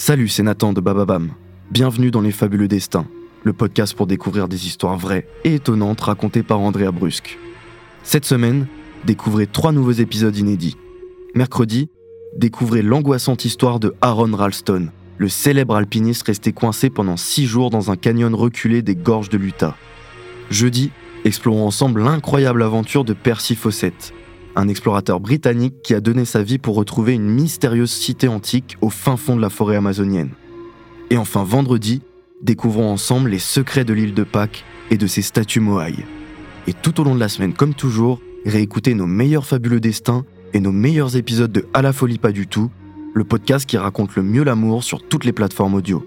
Salut, c'est Nathan de Bababam. Bienvenue dans Les Fabuleux Destins, le podcast pour découvrir des histoires vraies et étonnantes racontées par Andrea Brusque. Cette semaine, découvrez trois nouveaux épisodes inédits. Mercredi, découvrez l'angoissante histoire de Aaron Ralston, le célèbre alpiniste resté coincé pendant six jours dans un canyon reculé des gorges de l'Utah. Jeudi, explorons ensemble l'incroyable aventure de Percy Fawcett, un explorateur britannique qui a donné sa vie pour retrouver une mystérieuse cité antique au fin fond de la forêt amazonienne. Et enfin vendredi, découvrons ensemble les secrets de l'île de Pâques et de ses statues Moai. Et tout au long de la semaine, comme toujours, réécoutez nos meilleurs fabuleux destins et nos meilleurs épisodes de À la folie pas du tout, le podcast qui raconte le mieux l'amour sur toutes les plateformes audio.